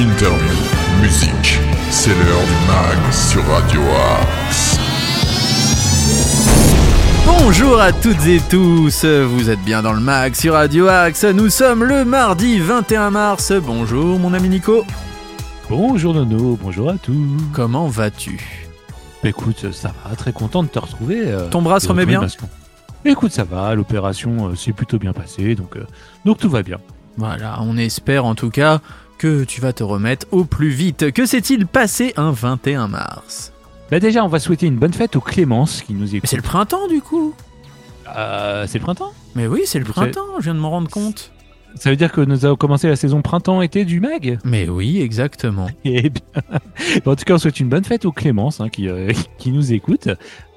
interview, musique. C'est l'heure du mag sur Radio Axe. Bonjour à toutes et tous, vous êtes bien dans le mag sur Radio Axe, nous sommes le mardi 21 mars, bonjour mon ami Nico. Bonjour Nono, bonjour à tous. Comment vas-tu? Bah, Écoute, ça va, très content de te retrouver. euh, Ton bras se remet bien? Écoute, ça va, l'opération euh, s'est plutôt bien passée, donc, euh, donc tout va bien. Voilà, on espère en tout cas que tu vas te remettre au plus vite. Que s'est-il passé un 21 mars Bah déjà, on va souhaiter une bonne fête aux Clémence qui nous Mais écoute. c'est le printemps du coup Euh, c'est le printemps? Mais oui, c'est le printemps, je viens de m'en rendre compte. Ça veut dire que nous avons commencé la saison printemps-été du mag Mais oui, exactement. Eh bien, en tout cas, on souhaite une bonne fête aux Clémence hein, qui, euh, qui nous écoute.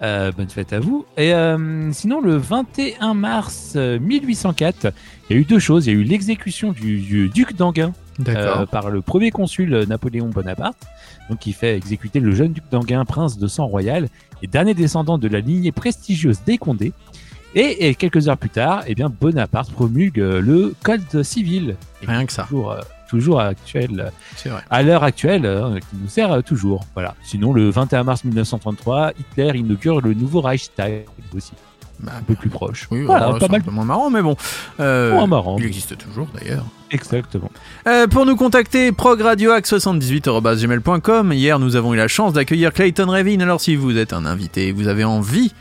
Euh, bonne fête à vous. Et euh, sinon, le 21 mars euh, 1804, il y a eu deux choses. Il y a eu l'exécution du, du duc d'Anguin euh, par le premier consul euh, Napoléon Bonaparte, donc qui fait exécuter le jeune duc d'Anguin, prince de sang royal et dernier descendant de la lignée prestigieuse des Condés. Et, et quelques heures plus tard, eh bien, Bonaparte promulgue euh, le code civil. Rien que ça, Toujours, euh, toujours actuel, c'est vrai. à l'heure actuelle, euh, qui nous sert toujours. Voilà. Sinon, le 21 mars 1933, Hitler inaugure le nouveau Reichstag aussi, Bah, un peu plus proche. oui, voilà, alors, pas mal. un peu moins marrant, mais bon. Euh, Moins marrant. Il existe toujours d'ailleurs. Exactement. Euh, pour nous contacter, progradioax78.gmail.com. Hier, nous avons eu la chance d'accueillir Clayton Revin. Alors, si vous êtes un invité et que vous avez envie,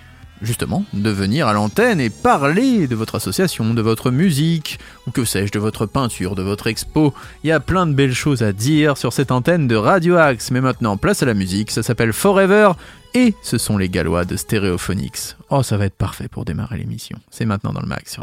justement, de venir à l'antenne et parler de votre association, de votre musique, ou que sais-je, de votre peinture, de votre expo, il y a plein de belles choses à dire sur cette antenne de Radio Axe. Mais maintenant, place à la musique. Ça s'appelle Forever. Et ce sont les Gallois de Stereophonics. Oh, ça va être parfait pour démarrer l'émission. C'est maintenant dans le max.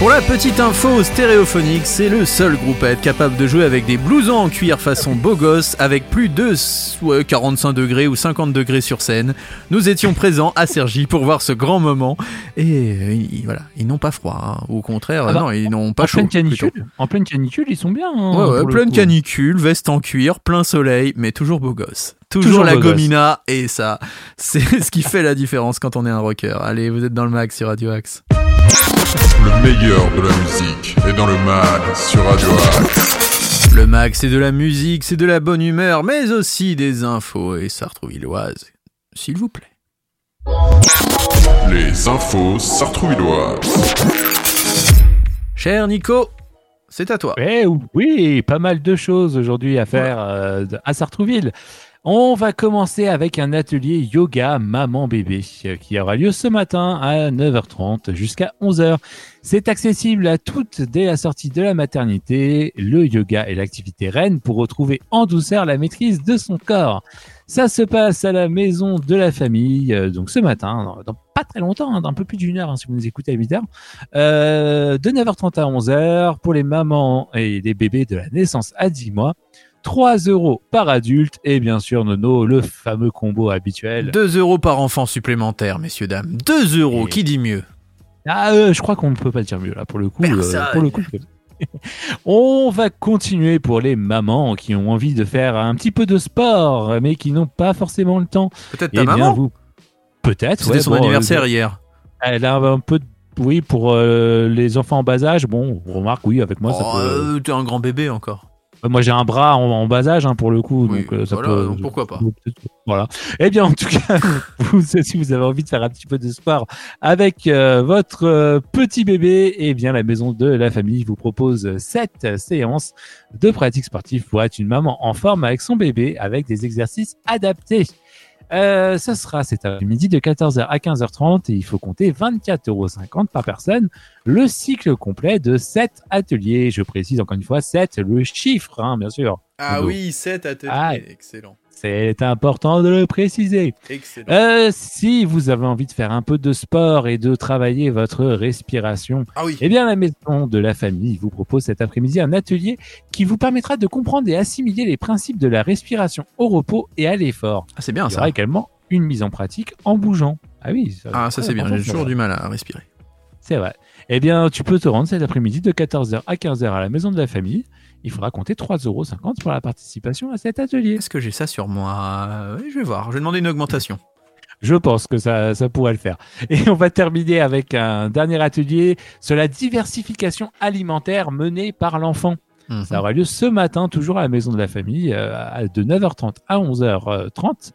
Petite info stéréophonique, c'est le seul groupe à être capable de jouer avec des blousons en cuir façon beau gosse avec plus de ouais, 45 degrés ou 50 degrés sur scène. Nous étions présents à Sergi pour voir ce grand moment et euh, ils- voilà, ils n'ont pas froid. hein. Au contraire, Ah bah, non, ils n'ont pas en chaud. pleine canicule, plutôt. en pleine canicule, ils sont bien. hein, Ouais, ouais, pour le pleine canicule, veste en cuir, plein soleil, mais toujours beau gosse. Toujours, Toujours la gosse. gomina et ça, c'est ce qui fait la différence quand on est un rocker. Allez, vous êtes dans le mag sur Radio Axe. Le meilleur de la musique est dans le mag sur Radio Axe. Le mag, c'est de la musique, c'est de la bonne humeur, mais aussi des infos et sartrouvilloises. S'il vous plaît. Les infos sartrouvilloises. Cher Nico, c'est à toi. Eh oui, pas mal de choses aujourd'hui à faire euh, à Sartrouville. On va commencer avec un atelier yoga maman-bébé euh, qui aura lieu ce matin à 9h30 jusqu'à 11h. C'est accessible à toutes dès la sortie de la maternité. Le yoga est l'activité reine pour retrouver en douceur la maîtrise de son corps. Ça se passe à la maison de la famille, euh, donc ce matin, dans, pas très longtemps, hein, dans un peu plus d'une heure hein, si vous nous écoutez à 8 heures, euh, de 9h30 à 11h pour les mamans et les bébés de la naissance à 10 mois. 3 euros par adulte et bien sûr Nono, le fameux combo habituel. 2 euros par enfant supplémentaire, messieurs, dames. 2 euros, Et- qui dit mieux? Ah, euh, je crois qu'on ne peut pas dire mieux là pour le coup. Personne. pour le coup. On va continuer pour les mamans qui ont envie de faire un petit peu de sport mais qui n'ont pas forcément le temps. Peut-être Eh ta bien maman? vous, peut-être. C'était ouais, son bon, anniversaire euh, hier. Elle a un peu de oui pour euh, les enfants en bas âge. Bon, on remarque oui avec moi ça Oh, peut. euh, T'es un grand bébé encore. Moi, j'ai un bras en, en bas âge hein, pour le coup, Oui, donc euh, ça voilà, peut. donc pourquoi pas. Voilà. Eh bien, en tout cas, vous, si vous avez envie de faire un petit peu de sport avec euh, votre euh, petit bébé, eh bien, la maison de la famille vous propose cette séance de pratique sportive pour être une maman en forme avec son bébé, avec des exercices adaptés. Euh, ça sera cet après-midi de 14h à 15h30 et il faut compter 24,50 euros par personne. Le cycle complet de 7 ateliers. Je précise encore une fois 7, le chiffre, hein, bien sûr. Ah Nono. oui, 7 ateliers. Ah. Excellent. C'est important de le préciser. Excellent. Euh, si vous avez envie de faire un peu de sport et de travailler votre respiration, Ah oui. eh bien la maison de la famille vous propose cet après-midi un atelier qui vous permettra de comprendre et assimiler les principes de la respiration au repos et à l'effort. Ah, c'est bien Il y ça. aura également une mise en pratique en bougeant. Ah oui, Ah, ça c'est bien. J'ai toujours du mal à respirer. C'est vrai. Eh bien, tu peux te rendre cet après-midi de 14h à 15h à la maison de la famille. Il faudra compter 3,50€ pour la participation à cet atelier. Est-ce que j'ai ça sur moi? Je vais voir. Je vais demander une augmentation. Je pense que ça, ça pourrait le faire. Et on va terminer avec un dernier atelier sur la diversification alimentaire menée par l'enfant. Mhm. Ça aura lieu ce matin, toujours à la maison de la famille, euh, de 9h30 à 11h30.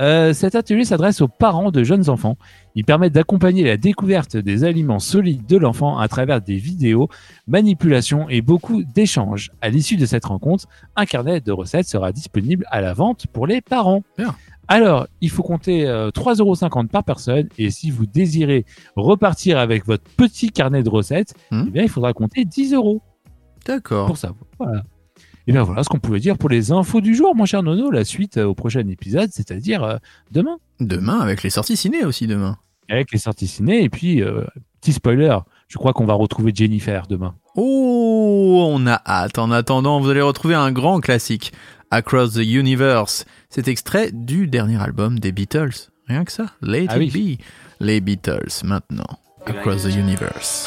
Euh, cet atelier s'adresse aux parents de jeunes enfants. Il permet d'accompagner la découverte des aliments solides de l'enfant à travers des vidéos, manipulations et beaucoup d'échanges. À l'issue de cette rencontre, un carnet de recettes sera disponible à la vente pour les parents. Bien. Alors, il faut compter euh, 3,50€ par personne et si vous désirez repartir avec votre petit carnet de recettes, Mhm. eh bien, il faudra compter 10 euros D'accord. pour ça. Voilà. Et bien voilà ce qu'on pouvait dire pour les infos du jour, mon cher Nono. La suite euh, au prochain épisode, c'est-à-dire euh, demain, Demain, avec les sorties ciné aussi demain. avec les sorties ciné. Et puis, euh, petit spoiler, je crois qu'on va retrouver Jennifer demain. Oh, on a hâte. En attendant, vous allez retrouver un grand classique, Across the Universe. C'est extrait du dernier album des Beatles. Rien que ça. Let Ah it oui. be. Les Beatles, maintenant. Across the Universe.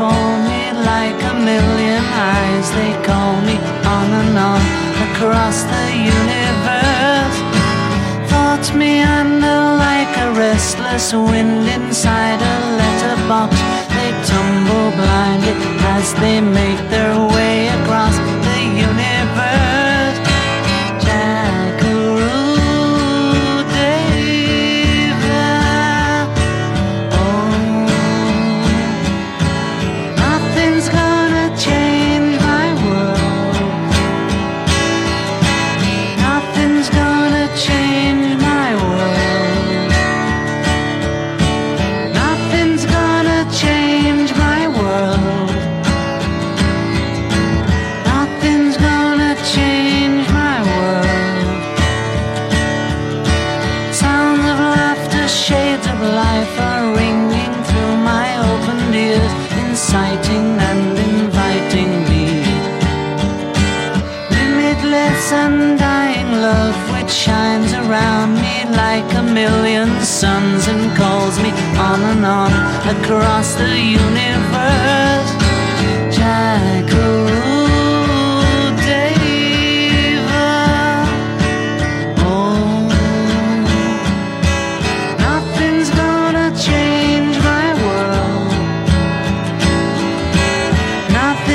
Before me like a million eyes. They call me on and on across the universe. Thoughts meander like a restless wind inside a letterbox. They tumble blindly as they make their way across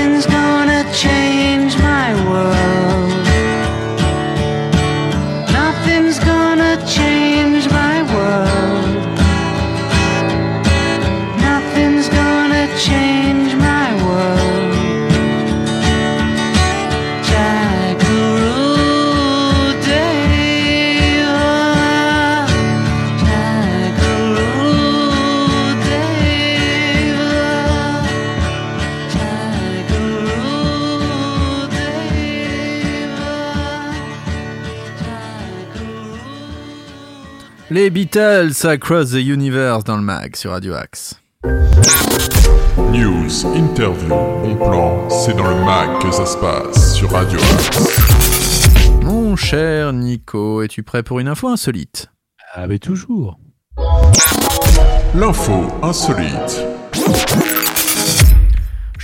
Nothing's gonna change my world. Beatles Across the Universe dans le mag sur Radio Axe. News, interview, bon plan, c'est dans le mag que ça se passe sur Radio Axe. Mon cher Nico, es-tu prêt pour une info insolite? Ah, mais toujours. L'info insolite.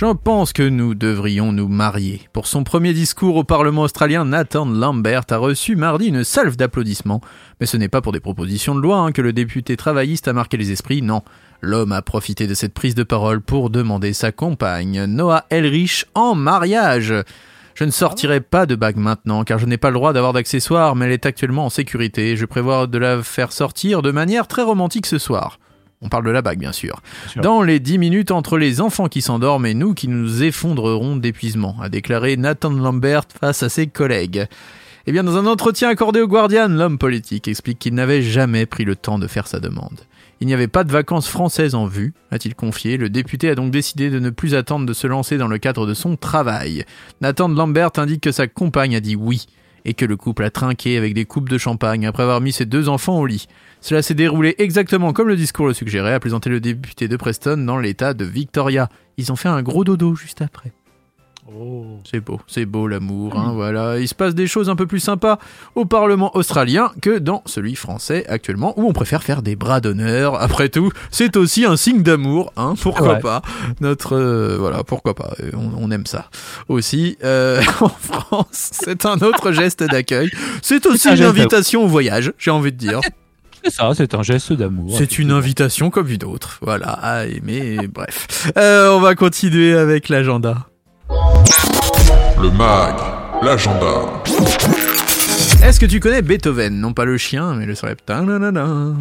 Je pense que nous devrions nous marier. Pour son premier discours au Parlement australien, Nathan Lambert a reçu mardi une salve d'applaudissements. Mais ce n'est pas pour des propositions de loi hein, que le député travailliste a marqué les esprits, non. L'homme a profité de cette prise de parole pour demander sa compagne, Noah Elrich, en mariage. Je ne sortirai pas de bague maintenant car je n'ai pas le droit d'avoir d'accessoires, mais elle est actuellement en sécurité. Je prévois de la faire sortir de manière très romantique ce soir. On parle de la bague, bien sûr. sûr. Dans les dix minutes entre les enfants qui s'endorment et nous qui nous effondrerons d'épuisement, a déclaré Nathan Lambert face à ses collègues. Eh bien, dans un entretien accordé au Guardian, l'homme politique explique qu'il n'avait jamais pris le temps de faire sa demande. Il n'y avait pas de vacances françaises en vue, a-t-il confié. Le député a donc décidé de ne plus attendre de se lancer dans le cadre de son travail. Nathan Lambert indique que sa compagne a dit oui et que le couple a trinqué avec des coupes de champagne après avoir mis ses deux enfants au lit. Cela s'est déroulé exactement comme le discours le suggérait, a plaisanté le député de Preston dans l'état de Victoria. Ils ont fait un gros dodo juste après. Oh. C'est beau, c'est beau l'amour, hein, voilà. Il se passe des choses un peu plus sympas au Parlement australien que dans celui français actuellement, où on préfère faire des bras d'honneur. Après tout, c'est aussi un signe d'amour, hein, pourquoi Ouais. pas. Notre, euh, voilà, pourquoi pas. Euh, On, on aime ça. Aussi, euh, en France, c'est un autre geste d'accueil. C'est aussi un une invitation au voyage, j'ai envie de dire. C'est ça, c'est un geste d'amour. C'est une invitation comme une autre, voilà, à aimer, bref. Euh, on va continuer avec l'agenda. Le mag, l'agenda. Est-ce que tu connais Beethoven? Non pas le chien, mais le. Ta-na-na-na.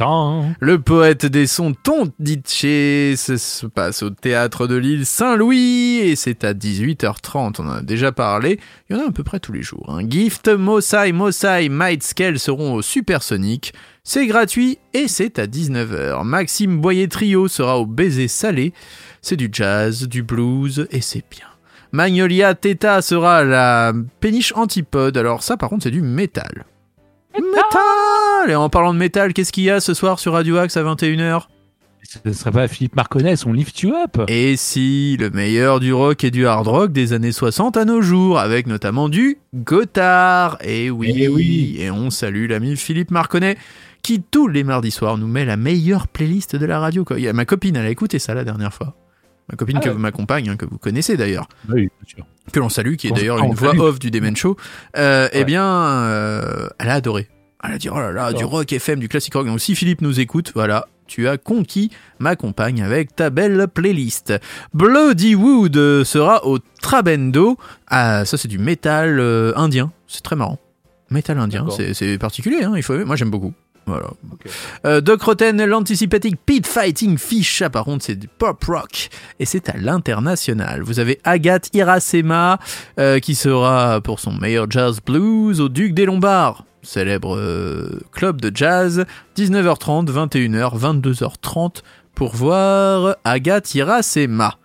Ah. Le poète des sons Tondiché se se passe au théâtre de l'île Saint-Louis et c'est à 18h30. On en a déjà parlé. Il y en a à peu près tous les jours. hein. Gift, Mosai, Mosai, Might Scale seront au Supersonic. C'est gratuit et c'est à 19h. Maxime Boyer Trio sera au Baiser Salé. C'est du jazz, du blues et c'est bien. Magnolia Theta sera la péniche Antipode. Alors ça par contre c'est du métal. Métal Et en parlant de métal, qu'est-ce qu'il y a ce soir sur Radio Axe à 21h Ce ne serait pas Philippe Marconnet, son Lift You Up? Et si, le meilleur du rock et du hard rock des années 60 à nos jours, avec notamment du Gotthard. Et oui, Eh oui. et on salue l'ami Philippe Marconnet, qui tous les mardis soirs nous met la meilleure playlist de la radio. quoi. Il y a ma copine, elle a écouté ça la dernière fois. Ma copine Ah que ouais. vous m'accompagne, hein, que vous connaissez d'ailleurs, Oui, bien sûr. que l'on salue, qui est d'ailleurs une voix off du Demen Show. Euh, Eh bien, euh, elle a adoré. Elle a dit oh là là, du rock FM, du classique rock. Donc si Philippe nous écoute, voilà, tu as conquis ma compagne avec ta belle playlist. Bloody Wood sera au Trabendo. Ah, ça c'est du métal euh, indien. C'est très marrant. Métal indien, c'est c'est particulier. Hein, il faut. Moi j'aime beaucoup. Voilà. Ok. Euh, Doc Rotten, l'Anticipating Pit Fighting Fish. Par contre, c'est du pop rock. Et c'est à l'international. Vous avez Agathe Irasema, euh, qui sera pour son meilleur jazz blues au Duc des Lombards. Célèbre euh, club de jazz. 19h30, 21h, 22h30 pour voir Agathe Irasema.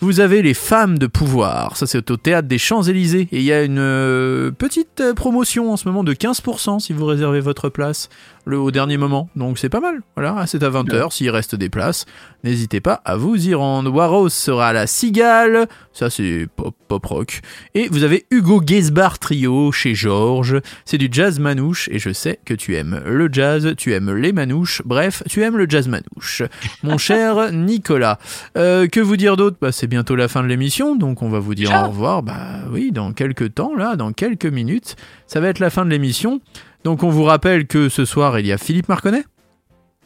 Vous avez les femmes de pouvoir, ça c'est au théâtre des Champs-Élysées et il y a une euh, petite promotion en ce moment de 15% si vous réservez votre place le, au dernier moment, donc c'est pas mal. Voilà, c'est à 20h, s'il reste des places, n'hésitez pas à vous y rendre. Warros sera à la Cigale, ça c'est pop, pop rock. Et vous avez Hugo Gesbar Trio chez Georges, c'est du jazz manouche et je sais que tu aimes le jazz, tu aimes les manouches, bref, tu aimes le jazz manouche. Mon cher Nicolas, euh, que vous dire d'autre? Bah, C'est bientôt la fin de l'émission, donc on va vous dire au revoir. Bah oui, dans quelques temps, là, dans quelques minutes, ça va être la fin de l'émission. Donc on vous rappelle que ce soir, il y a Philippe Marconnet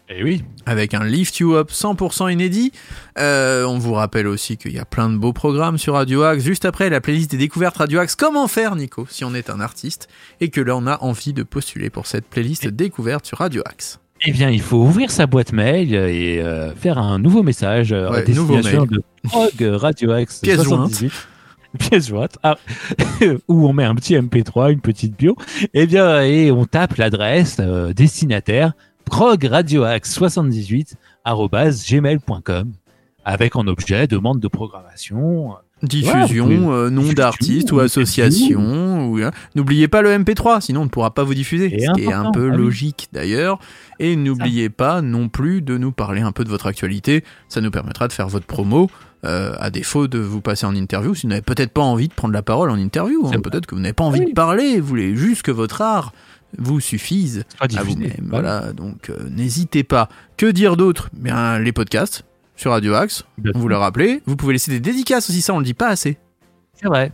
Et oui. avec un Lift You Up 100% inédit. Euh, on vous rappelle aussi qu'il y a plein de beaux programmes sur Radio Axe. Juste après, la playlist des découvertes Radio Axe. Comment faire, Nico, si on est un artiste et que là, on a envie de postuler pour cette playlist découverte sur Radio Axe? Eh bien, il faut ouvrir sa boîte mail et euh, faire un nouveau message euh, Ouais, à destination nouveau de Prog Radio X Pièce 78. Pièce jointe. Ah, où on met un petit MP3, une petite bio. Eh bien, et on tape l'adresse euh, destinataire progradioax78 gmail.com avec en objet demande de programmation. Diffusion, Ouais, vous pouvez- euh, nom diffusion, d'artiste ou association. ou, hein. N'oubliez pas le MP3, sinon on ne pourra pas vous diffuser. Et ce qui est un peu ah logique d'ailleurs. Et n'oubliez pas non plus de nous parler un peu de votre actualité. Ça nous permettra de faire votre promo. Euh, à défaut de vous passer en interview, si vous n'avez peut-être pas envie de prendre la parole en interview, hein. Peut-être que vous n'avez pas envie Oui. de parler, vous voulez juste que votre art vous suffise à vous-même. Voilà, donc euh, n'hésitez pas. Que dire d'autre? Bien, les podcasts sur Radio Axe, on vous l'a rappelé. Vous pouvez laisser des dédicaces aussi, ça on le dit pas assez. C'est vrai.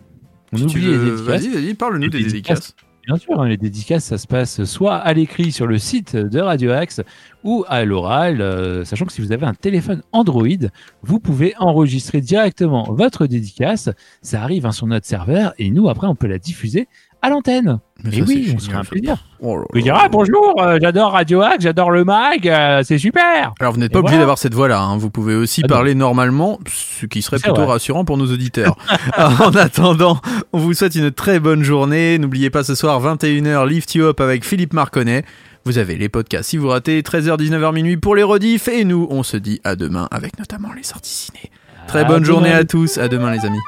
On Si oublie les dédicaces. Vas-y, vas-y, parle-nous des dédicaces. dédicaces. Bien sûr, hein, les dédicaces, ça se passe soit à l'écrit sur le site de Radio Axe ou à l'oral, euh, sachant que si vous avez un téléphone Android, vous pouvez enregistrer directement votre dédicace. Ça arrive hein, sur notre serveur et nous, après, on peut la diffuser à l'antenne. Mais Et oui, on sera un plaisir. Oh Vous pouvez là. dire, ah bonjour, euh, j'adore Radio Axe, j'adore le mag, euh, c'est super. Alors vous n'êtes Et pas obligé voilà. d'avoir cette voix-là, hein. vous pouvez aussi Ah parler normalement, ce qui serait plutôt vrai. rassurant pour nos auditeurs. En attendant, on vous souhaite une très bonne journée. N'oubliez pas ce soir 21h Lift You Up avec Philippe Marconnet. Vous avez les podcasts si vous ratez 13h 19h minuit pour les rediffs et nous on se dit à demain avec notamment les sorties ciné. Très À bonne journée à tous, à demain les amis.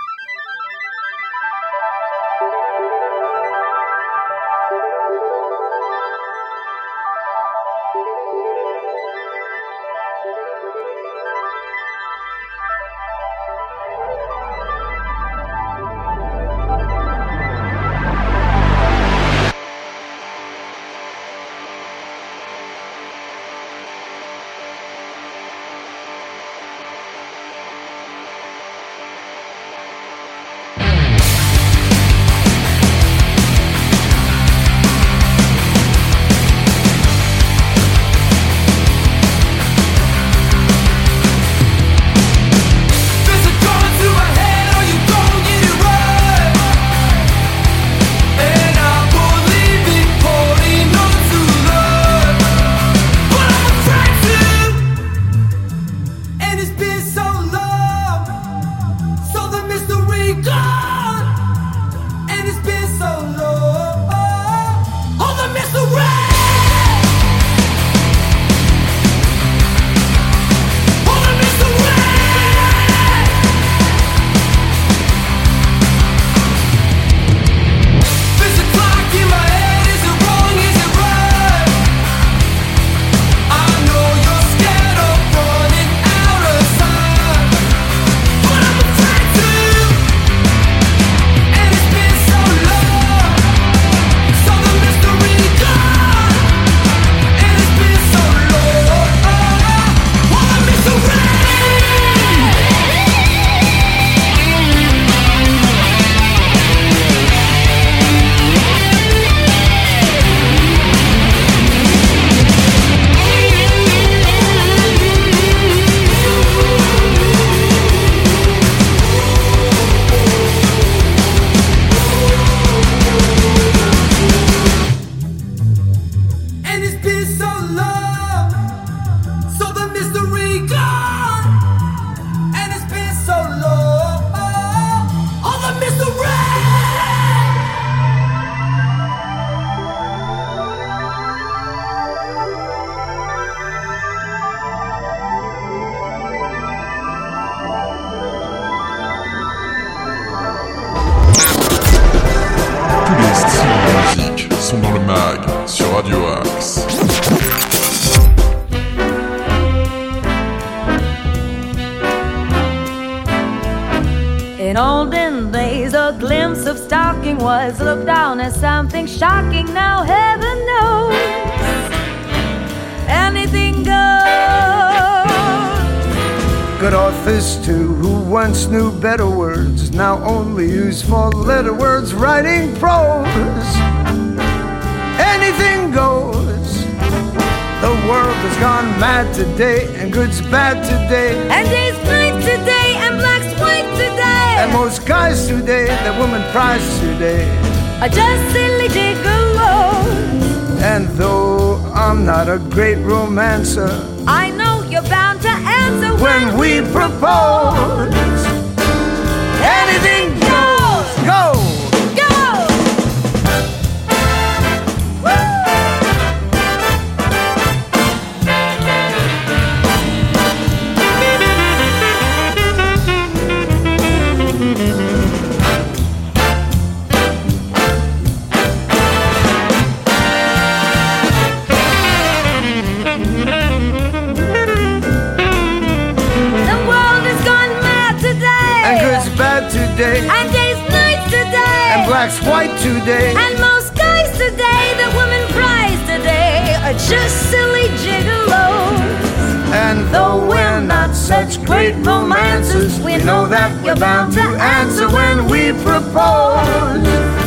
Once knew better words, now only use four letter words writing prose. Anything goes. The world has gone mad today, and good's bad today. And day's night today, and black's white today. And most guys today, that woman prize today. are just silly gigolos. And though I'm not a great romancer, I know when we propose, anything today, And day's night today. and black's white today. And most guys today, the woman prize today, are just silly gigolos. And though we're not such great romancers, we know that we're bound to answer when we propose.